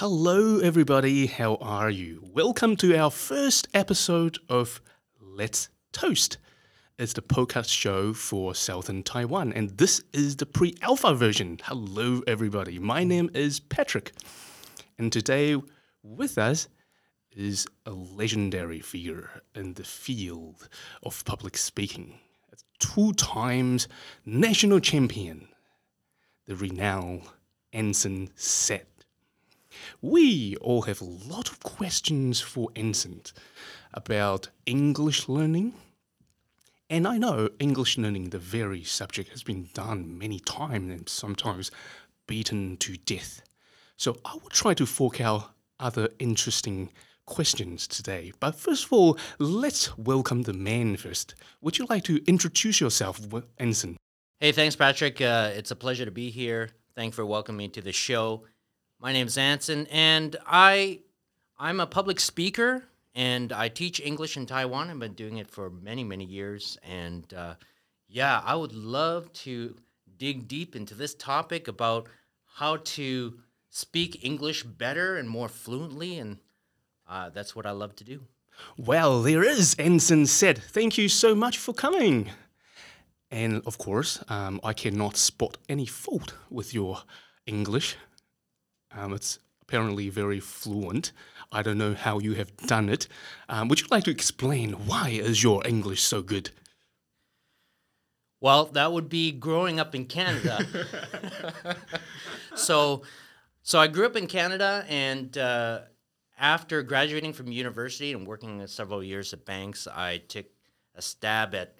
Hello, everybody. How are you? Welcome to our first episode of Let's Toast. It's the podcast show for Southern Taiwan, and this is the pre alpha version. Hello, everybody. My name is Patrick, and today with us is a legendary figure in the field of public speaking. Two times national champion, the renowned Anson Seth. We all have a lot of questions for Anson about English learning. And I know English learning, the very subject, has been done many times and sometimes beaten to death. So I will try to fork out other interesting questions today. But first of all, let's welcome the man first. Would you like to introduce yourself, Anson? Hey, thanks, Patrick. Uh, it's a pleasure to be here. Thanks for welcoming me to the show. My name is Anson, and I I'm a public speaker, and I teach English in Taiwan. I've been doing it for many many years, and uh, yeah, I would love to dig deep into this topic about how to speak English better and more fluently, and uh, that's what I love to do. Well, there is Anson said. Thank you so much for coming. And of course, um, I cannot spot any fault with your English. Um, it's apparently very fluent. I don't know how you have done it. Um, would you like to explain why is your English so good? Well, that would be growing up in Canada. so, so I grew up in Canada, and uh, after graduating from university and working several years at banks, I took a stab at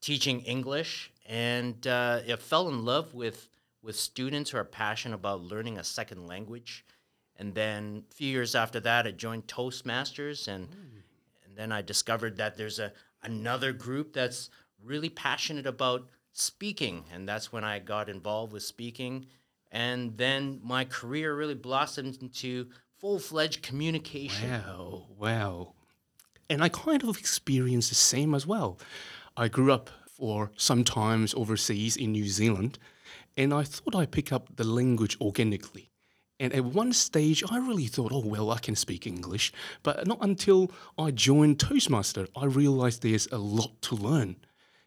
teaching English, and uh, I fell in love with with students who are passionate about learning a second language. And then a few years after that, I joined Toastmasters, and mm. and then I discovered that there's a another group that's really passionate about speaking, and that's when I got involved with speaking. And then my career really blossomed into full fledged communication. Wow, wow. And I kind of experienced the same as well. I grew up for sometimes overseas in New Zealand, and I thought I'd pick up the language organically. And at one stage, I really thought, oh, well, I can speak English. But not until I joined Toastmaster, I realized there's a lot to learn.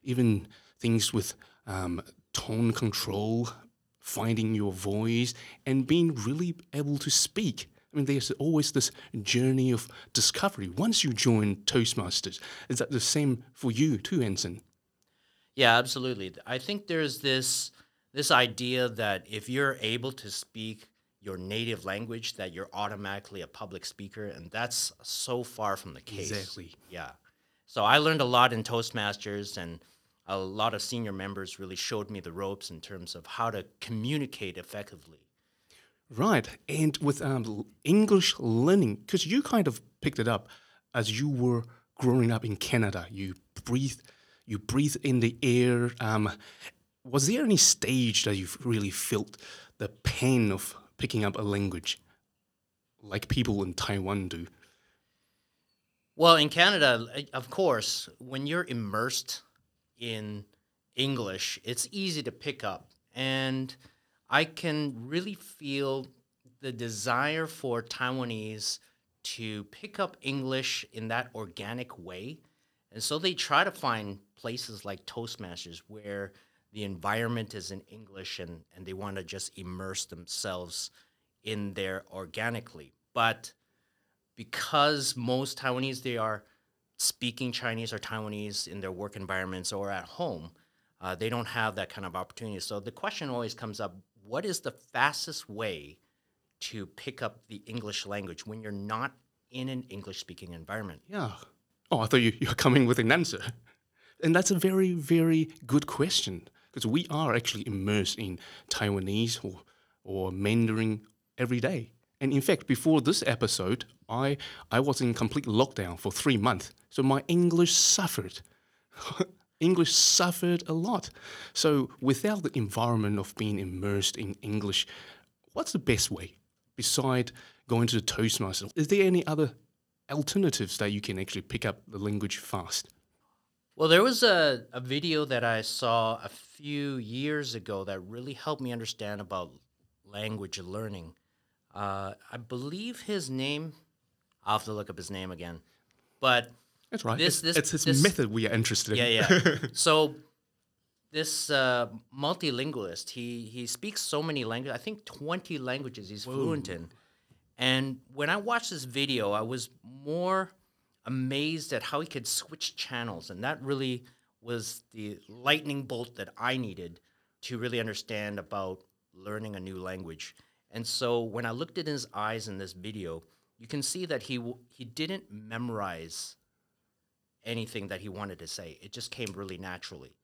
Even things with um, tone control, finding your voice, and being really able to speak. I mean, there's always this journey of discovery once you join Toastmasters. Is that the same for you too, Anson? Yeah, absolutely. I think there's this this idea that if you're able to speak your native language, that you're automatically a public speaker, and that's so far from the case. Exactly. Yeah. So I learned a lot in Toastmasters, and a lot of senior members really showed me the ropes in terms of how to communicate effectively. Right. And with um, English learning, because you kind of picked it up as you were growing up in Canada, you breathe, you breathe in the air. Um, was there any stage that you've really felt the pain of picking up a language, like people in Taiwan do? Well, in Canada, of course, when you're immersed in English, it's easy to pick up, and I can really feel the desire for Taiwanese to pick up English in that organic way. And so they try to find places like Toastmasters where the environment is in English and, and they want to just immerse themselves in there organically. But because most Taiwanese, they are speaking Chinese or Taiwanese in their work environments or at home, uh, they don't have that kind of opportunity. So the question always comes up what is the fastest way to pick up the English language when you're not in an English speaking environment? Yeah. Oh, I thought you, you're coming with an answer. And that's a very, very good question because we are actually immersed in Taiwanese or, or Mandarin every day. And in fact, before this episode, I, I was in complete lockdown for three months. So my English suffered. English suffered a lot. So, without the environment of being immersed in English, what's the best way beside going to the Toastmaster? Is there any other alternatives that you can actually pick up the language fast? Well, there was a, a video that I saw a few years ago that really helped me understand about language learning. Uh, I believe his name. I'll have to look up his name again, but That's right. This- it's, this- it's his this- method we are interested in. yeah, yeah. so this uh, multilingualist, he he speaks so many languages. I think twenty languages he's fluent in. And when I watched this video, I was more amazed at how he could switch channels, and that really was the lightning bolt that I needed to really understand about learning a new language. And so when I looked at his eyes in this video, you can see that he w- he didn't memorize anything that he wanted to say. It just came really naturally.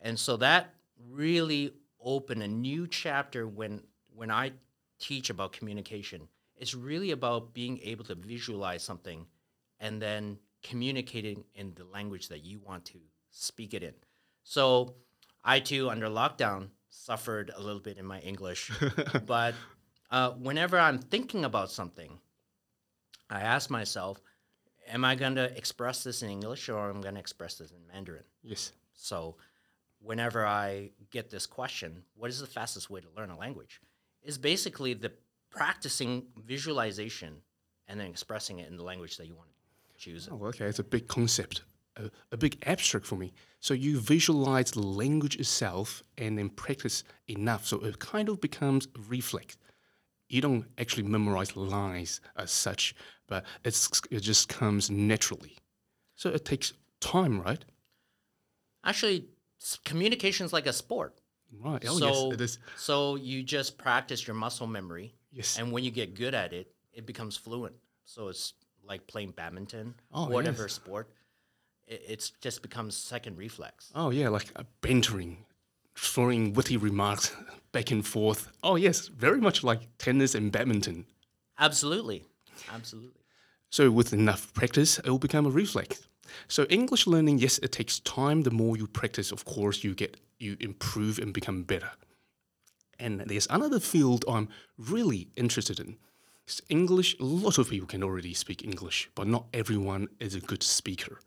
And so that really opened a new chapter when when I teach about communication. It's really about being able to visualize something and then communicating in the language that you want to speak it in. So I too under lockdown suffered a little bit in my English, but uh, whenever I'm thinking about something, I ask myself, am I going to express this in English or am I going to express this in Mandarin? Yes. So, whenever I get this question, what is the fastest way to learn a language? Is basically the practicing visualization and then expressing it in the language that you want to choose. Oh, okay. It's a big concept, a, a big abstract for me. So you visualize the language itself and then practice enough, so it kind of becomes a reflex. You don't actually memorize lines as such, but it's it just comes naturally. So it takes time, right? Actually, communication is like a sport. Right. Oh so, yes, it is. so you just practice your muscle memory, Yes. and when you get good at it, it becomes fluent. So it's like playing badminton, Oh, whatever yes. sport. It it's just becomes second reflex. Oh yeah, like uh, bantering, throwing witty remarks back and forth. Oh yes, very much like tennis and badminton. Absolutely, absolutely. So with enough practice, it will become a reflex. So English learning, yes, it takes time. The more you practice, of course, you get you improve and become better. And there's another field I'm really interested in. English. A lot of people can already speak English, but not everyone is a good speaker,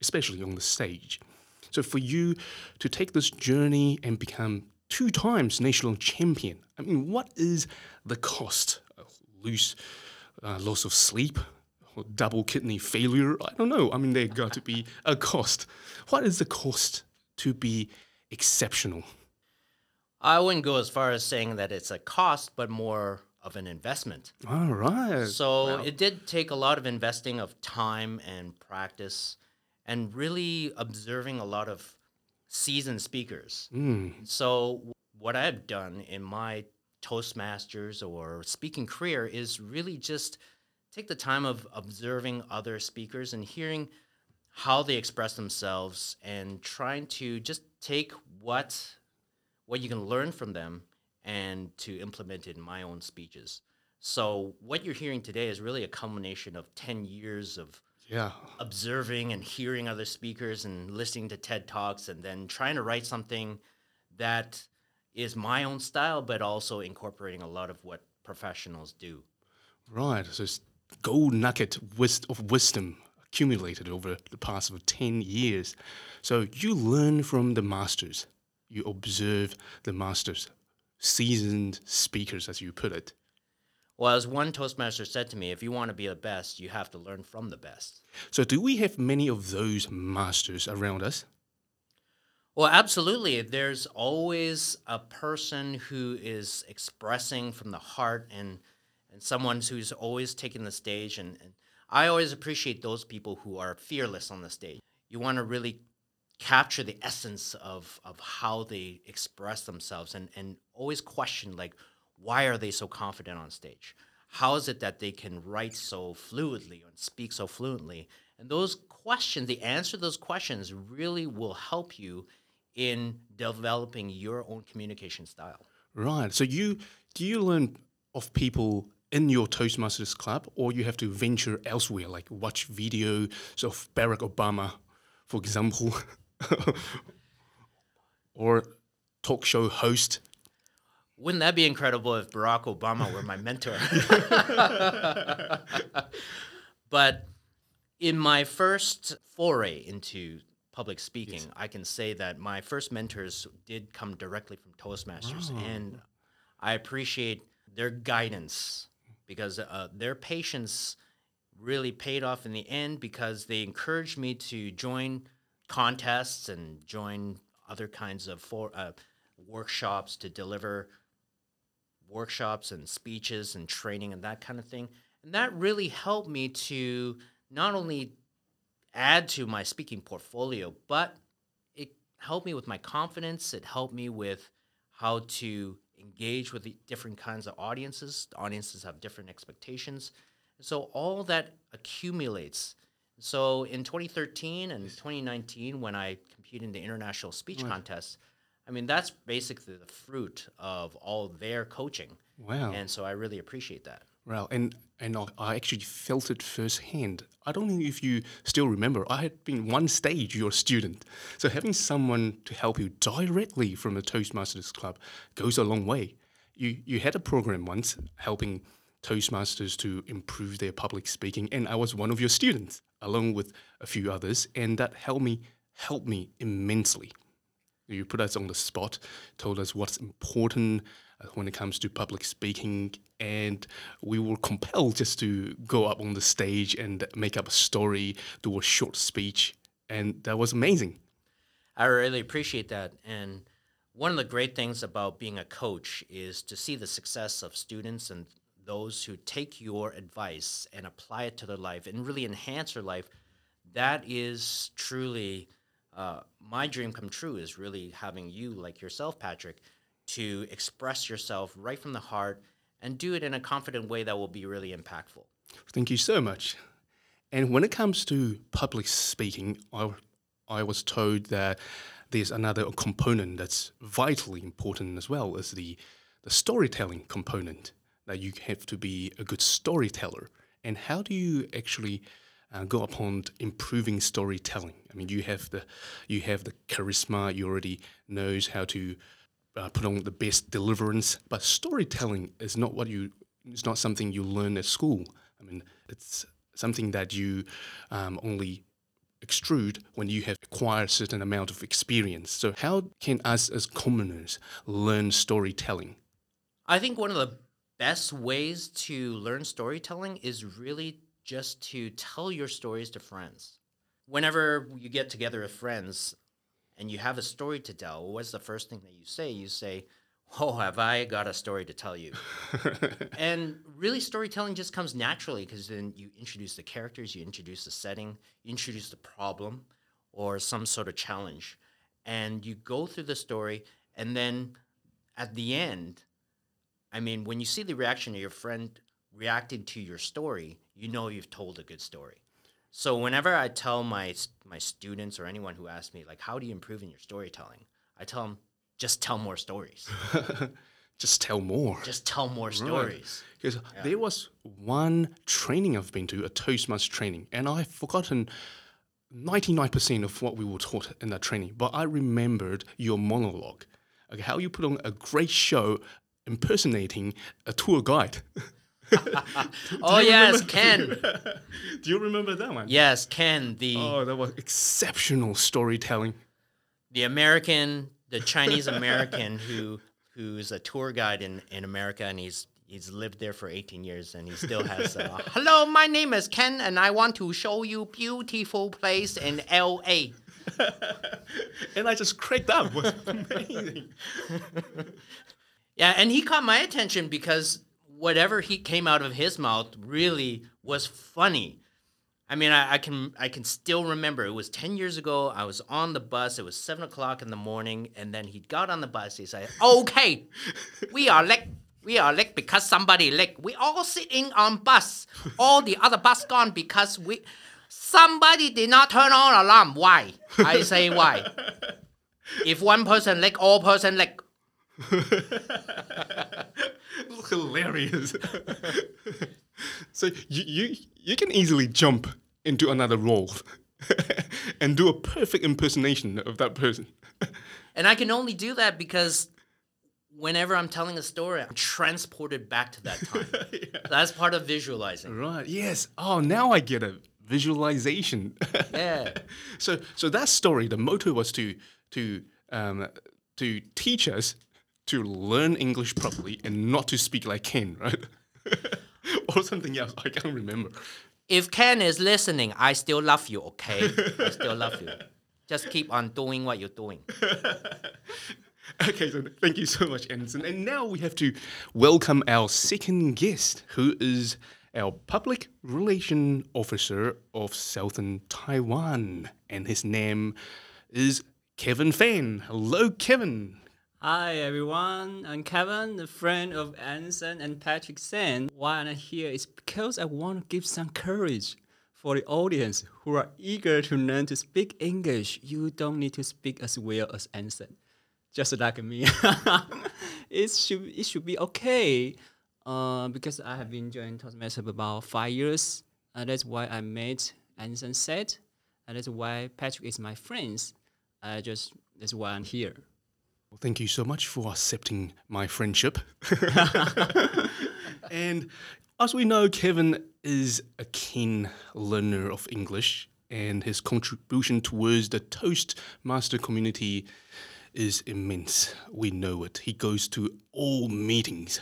especially on the stage. So for you to take this journey and become two times national champion, I mean, what is the cost? Lose, uh, loss of sleep, or double kidney failure? I don't know. I mean, there got to be a cost. What is the cost to be exceptional? I wouldn't go as far as saying that it's a cost, but more of an investment. All right. So it did take a lot of investing of time and practice and really observing a lot of seasoned speakers. Mm, So what I've done in my Toastmasters or speaking career is really just take the time of observing other speakers and hearing how they express themselves and trying to just take what what you can learn from them and to implement it in my own speeches. So what you're hearing today is really a culmination of 10 years of yeah. observing and hearing other speakers and listening to TED Talks and then trying to write something that is my own style, but also incorporating a lot of what professionals do. Right. So it's gold nugget of wisdom accumulated over the past of 10 years. So you learn from the masters. You observe the masters, seasoned speakers, as you put it. Well, as one Toastmaster said to me, if you want to be the best, you have to learn from the best. So do we have many of those masters around us? Well, absolutely. There's always a person who is expressing from the heart and and someone who's always taking the stage and, and I always appreciate those people who are fearless on the stage. You want to really capture the essence of of how they express themselves and and always question like why are they so confident on stage? How is it that they can write so fluidly and speak so fluently? And those questions, the answer to those questions really will help you in developing your own communication style. Right. So you do you learn of people in your Toastmasters club, or you have to venture elsewhere, like watch videos of Barack Obama, for example, or talk show host. Wouldn't that be incredible if Barack Obama were my mentor? but in my first foray into public speaking, I can say that my first mentors did come directly from Toastmasters, and I appreciate their guidance because uh, their patience really paid off in the end because they encouraged me to join contests and join other kinds of for, uh, workshops to deliver workshops and speeches and training and that kind of thing. And that really helped me to not only add to my speaking portfolio, but it helped me with my confidence. It helped me with how to engage with the different kinds of audiences. The audiences have different expectations. So all that accumulates. So in 2013 and 2019, when I competed in the international speech Right. contest, I mean that's basically the fruit of all their coaching, Wow. and so I really appreciate that. Well, and and I, I actually felt it firsthand. I don't know if you still remember. I had been one stage your student, so having someone to help you directly from the Toastmasters club goes a long way. You you had a program once helping Toastmasters to improve their public speaking, and I was one of your students along with a few others, and that helped me helped me immensely. You put us on the spot, told us what's important uh, when it comes to public speaking, and we were compelled just to go up on the stage and make up a story, do a short speech, and that was amazing. I really appreciate that. And one of the great things about being a coach is to see the success of students and those who take your advice and apply it to their life and really enhance their life. That is truly uh, my dream come true. Is really having you, like yourself, Patrick, to express yourself right from the heart and do it in a confident way that will be really impactful. Thank you so much. And when it comes to public speaking, I, I was told that there's another component that's vitally important as well as the, the storytelling component, that you have to be a good storyteller. And how do you actually uh, go upon improving storytelling? I mean, you have the you have the charisma. You already knows how to uh, put on the best deliverance, but storytelling is not what you. It's not something you learn at school. I mean, it's something that you um, only extrude when you have acquired a certain amount of experience. So, how can us as commoners learn storytelling? I think one of the best ways to learn storytelling is really just to tell your stories to friends. Whenever you get together with friends and you have a story to tell, what's the first thing that you say? You say, Oh, have I got a story to tell you? and really, storytelling just comes naturally because then you introduce the characters, you introduce the setting, you introduce the problem or some sort of challenge. And you go through the story, and then at the end, I mean, when you see the reaction of your friend reacting to your story, you know you've told a good story. So whenever I tell my my students or anyone who asks me like, "How do you improve in your storytelling?" I tell them, "Just tell more stories. Just tell more. Just tell more stories." Because there was one training I've been to, a Toastmaster training, and I've forgotten 99% of what we were taught in that training, but I remembered your monologue. Okay, how you put on a great show impersonating a tour guide. oh yes, Ken. Do you remember that one? Yes, Ken, the Oh, that was exceptional storytelling. the American, the Chinese American who who's a tour guide in, in America and he's he's lived there for 18 years and he still has uh, hello my name is Ken and I want to show you beautiful place in LA And I just cracked up. It was amazing. Yeah and he caught my attention because whatever he came out of his mouth really was funny I mean, I, I can I can still remember. It was ten years ago. I was on the bus. It was seven o'clock in the morning, and then he got on the bus. He said, "Okay, we are late. We are late because somebody late. We all sitting on bus. All the other bus gone because we somebody did not turn on alarm. Why? I say why. If one person late, all person late. hilarious. so you, you you can easily jump into another role and do a perfect impersonation of that person. And I can only do that because whenever I'm telling a story, I'm transported back to that time. That's part of visualizing. Right. Yes. Oh, now I get it. Visualization. Yeah. so so that story, the motto was to to um, to teach us to learn English properly and not to speak like Ken, right? or something else. I can't remember. If Ken is listening, I still love you, okay? I still love you. Just keep on doing what you're doing. Okay, so thank you so much, Anderson. And now we have to welcome our second guest, who is our public relation officer of Southern Taiwan, and his name is Kevin Fan. Hello, Kevin. Hi everyone, I'm Kevin, a friend of Anderson and Patrick Sen. Why I'm here is because I want to give some courage for the audience who are eager to learn to speak English. You don't need to speak as well as Anderson, just like me. it should it should be okay. Uh, because I have been joining Toastmasters for about five years. Uh, that's why I met Anderson said, and that's why Patrick is my friends. I just that's why I'm here. Well, thank you so much for accepting my friendship. and as we know, Kevin is a keen learner of English, and his contribution towards the Toastmaster community is immense. We know it. He goes to all meetings.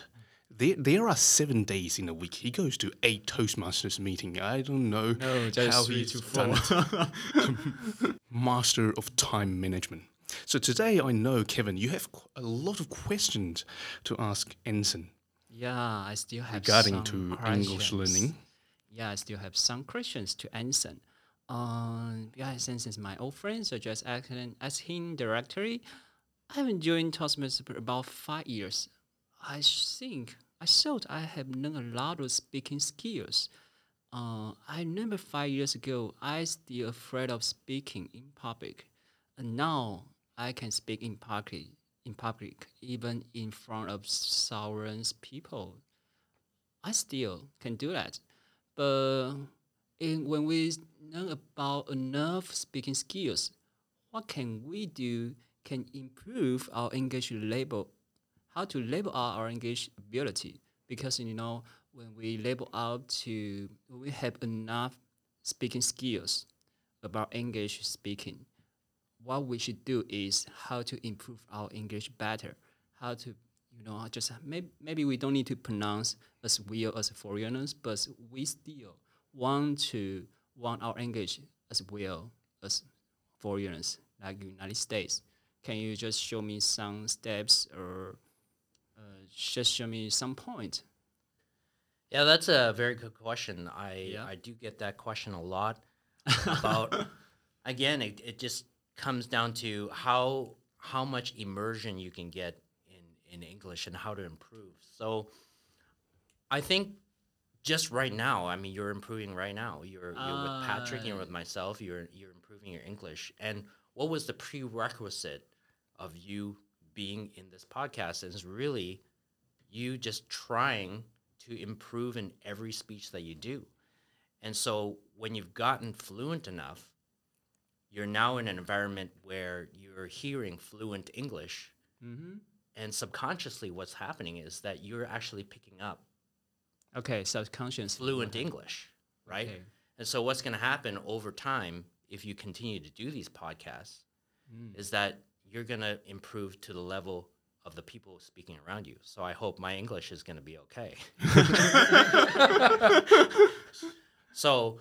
There, there are seven days in a week. He goes to eight Toastmasters meeting. I don't know No, how he's done it. Master of time management. So today I know, Kevin, you have a lot of questions to ask Anson Yeah, I still have regarding some to English questions. learning. Yeah, I still have some questions to answer. Um, yeah, since it's my old friend, so just ask him, ask him directly. I've been joining Toastmasters for about five years. I think I thought I have learned a lot of speaking skills. Uh, I remember five years ago, I still afraid of speaking in public, and now I can speak in public, in public, even in front of thousands people. I still can do that. But in, when we learn about enough speaking skills, what can we do can improve our English label, how to label out our English ability? Because you know, when we label out to, we have enough speaking skills about English speaking, what we should do is how to improve our English better, how to you know just maybe, maybe we don't need to pronounce as well as foreigners, but we still want to want our English as well as foreigners like United States. Can you just show me some steps or uh, just show me some point? Yeah, that's a very good question. I Yeah. I do get that question a lot about again, it, it just comes down to how how much immersion you can get in, in English and how to improve. So I think just right now, I mean you're improving right now. You're you're with Patrick, you're with ah. myself, you're you're improving your English. And what was the prerequisite of you being in this podcast? And it's really you just trying to improve in every speech that you do. And so when you've gotten fluent enough, you're now in an environment where you're hearing fluent English. Mm-hmm. And subconsciously, what's happening is that you're actually picking up Okay, subconscious. fluent English, right? Okay. And so, what's going to happen over time if you continue to do these podcasts Mm. is that you're going to improve to the level of the people speaking around you. So, I hope my English is going to be okay. so,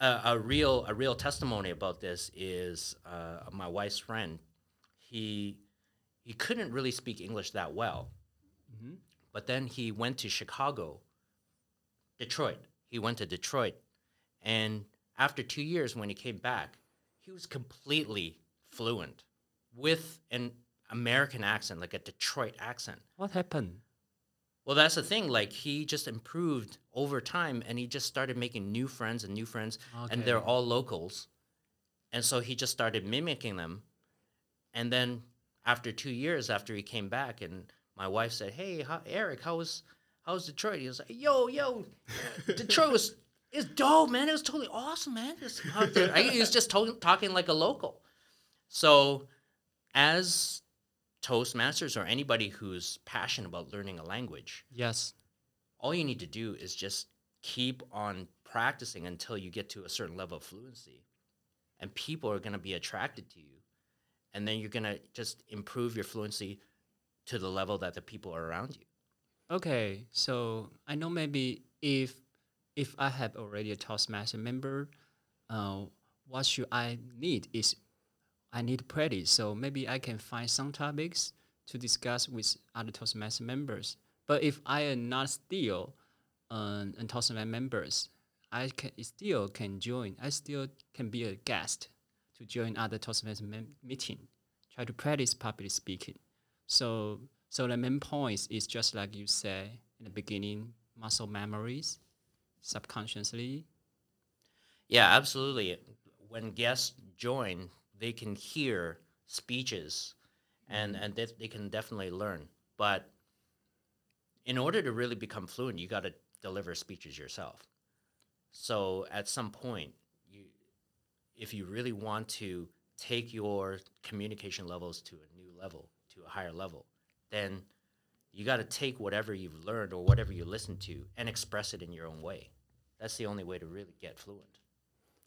a, a real a real testimony about this is uh, my wife's friend. He he couldn't really speak English that well, Mhm. but then he went to Chicago, Detroit. He went to Detroit, and after two years, when he came back, he was completely fluent with an American accent, like a Detroit accent. What happened? Well, that's the thing. Like he just improved over time, and he just started making new friends and new friends, and they're all locals. And so he just started mimicking them. And then after two years, after he came back, and my wife said, "Hey, how, Eric, how was how was Detroit?" He was like, "Yo, yo, Detroit was is dope, man. It was totally awesome, man. It's, I- he was just to- talking like a local." So, as Toastmasters or anybody who's passionate about learning a language, Yes. all you need to do is just keep on practicing until you get to a certain level of fluency. And people are going to be attracted to you. And then you're going to just improve your fluency to the level that the people are around you. Okay, so I know maybe if if I have already a Toastmaster member, uh, what should I need is I need practice. So maybe I can find some topics to discuss with other Toastmasters members. But if I am not still uh, a Toastmaster members, I can still can join. I still can be a guest to join other Toastmasters meeting, try to practice public speaking. So so the main point is just like you said in the beginning, muscle memories, subconsciously. Yeah, absolutely. When guests join, they can hear speeches and, mm-hmm. and they, they can definitely learn. But in order to really become fluent, you got to deliver speeches yourself. So at some point, you, if you really want to take your communication levels to a new level, to a higher level, then you got to take whatever you've learned or whatever you listen to and express it in your own way. That's the only way to really get fluent.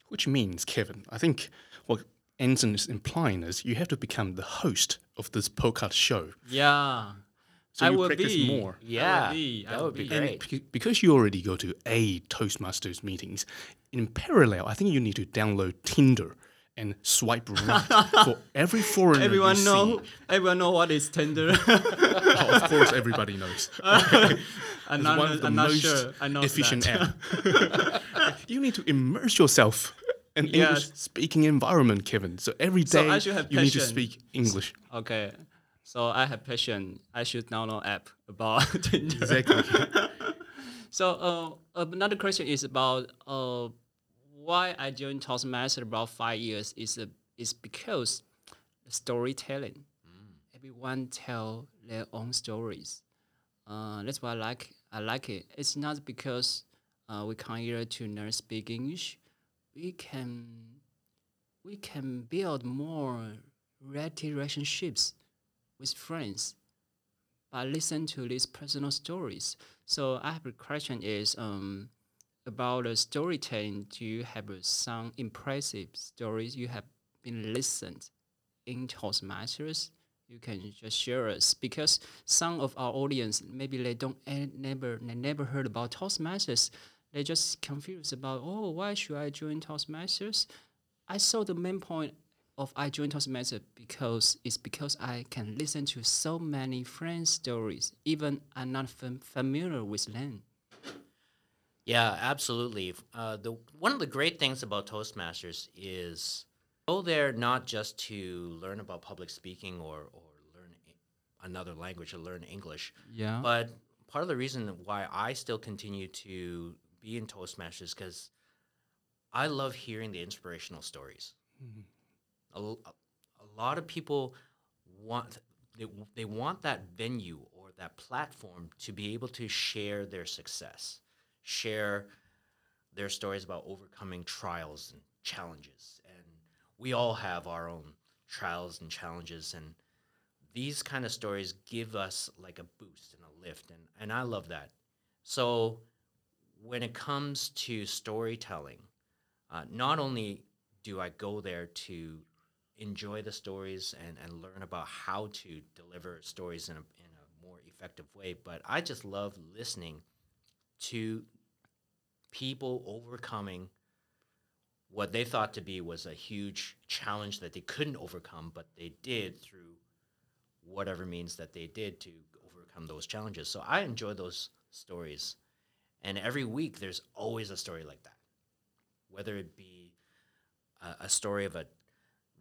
Which means, Kevin, I think what Anson is implying is you have to become the host of this podcast show. Yeah. So I you will practice be. more. Yeah, be, that would be be. And great. beca- because you already go to a Toastmasters meetings, in parallel, I think you need to download Tinder and swipe right for every foreigner. you Everyone see. know everyone know what is Tinder. Oh, of course, everybody knows. I'm not, one of the I'm not most sure. I know efficient that. app. you need to immerse yourself in Yes. English speaking environment, Kevin. So every day So I should have you need to speak English. Okay. So I have passion. I should download app about Tinder. Exactly. So uh, another question is about uh, why I joined Toastmaster about five years is uh, is because storytelling. Everyone tell their own stories. Uh, that's why I like I like it. It's not because uh, we come here to learn speak English. We can we can build more relationships with friends by listening to these personal stories. So I have a question is um about the storytelling. Do you have some impressive stories you have been listened in Toastmasters? You can just share us because some of our audience maybe they don't eh, never they never heard about Toastmasters. They just confused about oh why should I join Toastmasters? I saw the main point of I joined Toastmasters because it's because I can listen to so many friends' stories, even I'm not fam- familiar with them. Yeah, absolutely. Uh, the one of the great things about Toastmasters is go there not just to learn about public speaking or or learn another language or learn English, Yeah. but part of the reason why I still continue to be in Toastmasters because I love hearing the inspirational stories. Mm-hmm. A lot of people want they, they want that venue or that platform to be able to share their success, share their stories about overcoming trials and challenges. And we all have our own trials and challenges and these kind of stories give us like a boost and a lift and, and I love that. So when it comes to storytelling, uh, not only do I go there to enjoy the stories and, and learn about how to deliver stories in a, in a more effective way, but I just love listening to people overcoming what they thought to be was a huge challenge that they couldn't overcome, but they did through whatever means that they did to overcome those challenges. So I enjoy those stories. And every week there's always a story like that. Whether it be a, a story of a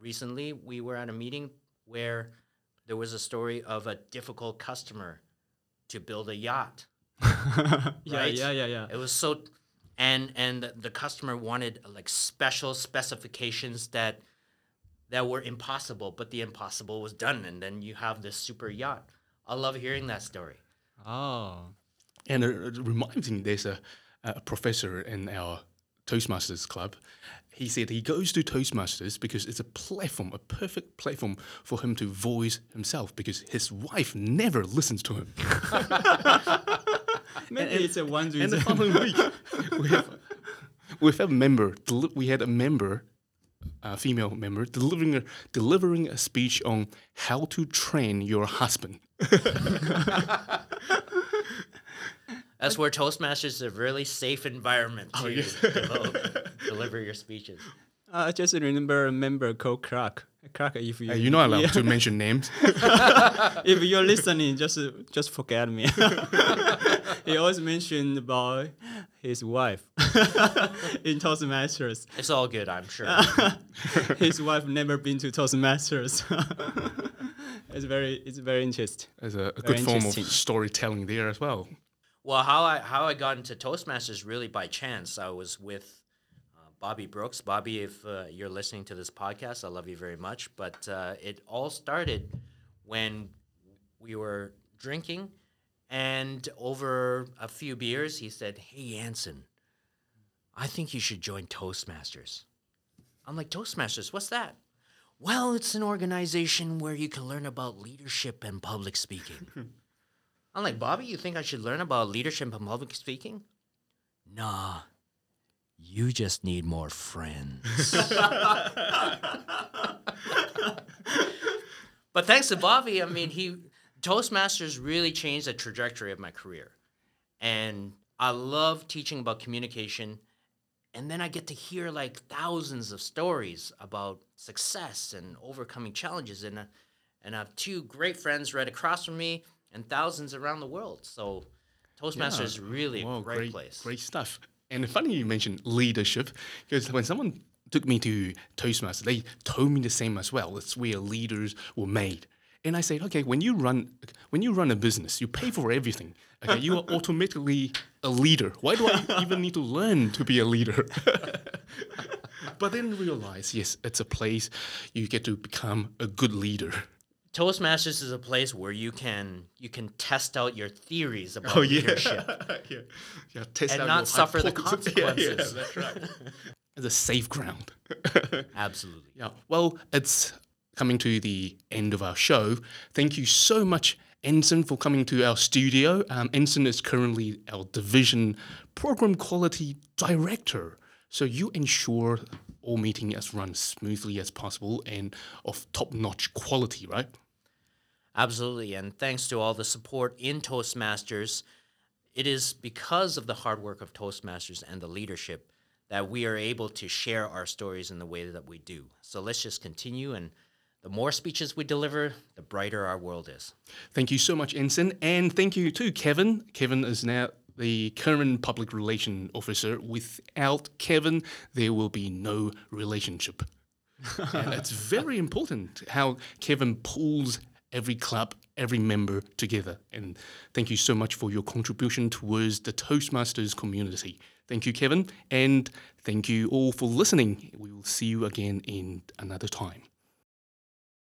recently we were at a meeting where there was a story of a difficult customer to build a yacht. yeah, right? yeah, yeah, yeah. It was so and and the- customer wanted like special specifications that that were impossible, but the impossible was done and then you have this super yacht. I love hearing that story. Oh, And it, reminds me, there's a, a professor in our Toastmasters club. He said he goes to Toastmasters because it's a platform, a perfect platform for him to voice himself because his wife never listens to him. maybe it's a one And the following week, we have, we have a member, deli- we had a member, a female member, delivering a, delivering a speech on how to train your husband. That's where Toastmasters is a really safe environment Oh, to yes. develop, deliver your speeches. Uh, I just remember a member called Clark. Clark, if you Uh, you're not allowed yeah, to mention names. if you're listening, just uh, just forget me. he always mentioned about his wife in Toastmasters. It's all good, I'm sure. his wife never been to Toastmasters. it's very it's very interesting. There's a, a good form of storytelling there as well. Well, how I how I got into Toastmasters really by chance. I was with uh, Bobby Brooks. Bobby, if uh, you're listening to this podcast, I love you very much. But uh, it all started when we were drinking, and over a few beers, he said, "Hey, Anson, I think you should join Toastmasters." I'm like, "Toastmasters, what's that?" Well, it's an organization where you can learn about leadership and public speaking. I'm like, Bobby, you think I should learn about leadership and public speaking? Nah, you just need more friends. but thanks to Bobby, I mean, he Toastmasters really changed the trajectory of my career. And I love teaching about communication. And then I get to hear like thousands of stories about success and overcoming challenges. And, uh, and I have two great friends right across from me and thousands around the world. So Toastmasters is really Wow, a great, place. Great stuff. And funny you mentioned leadership because when someone took me to Toastmasters, they told me the same as well. It's where leaders were made. And I said, okay, when you run when you run a business, you pay for everything. Okay, you are automatically a leader. Why do I even need to learn to be a leader? but then realize, yes, it's a place you get to become a good leader. Toastmasters is a place where you can you can test out your theories about Oh, leadership. yeah. yeah. Test And out not suffer the hypothesis. Yeah, yeah, consequences. that's right. it's a safe ground. Absolutely. Yeah. Well, it's coming to the end of our show. Thank you so much, Anson, for coming to our studio. Um, Anson is currently our division program quality director. So you ensure all meeting is run smoothly as possible and of top-notch quality, right? Absolutely. And thanks to all the support in Toastmasters, it is because of the hard work of Toastmasters and the leadership that we are able to share our stories in the way that we do. So let's just continue. And the more speeches we deliver, the brighter our world is. Thank you so much, Anson, and thank you to Kevin. Kevin is now the current public relation officer. Without Kevin, there will be no relationship. and it's very important how Kevin pulls every club, every member together. And thank you so much for your contribution towards the Toastmasters community. Thank you, Kevin, and thank you all for listening. We will see you again in another time.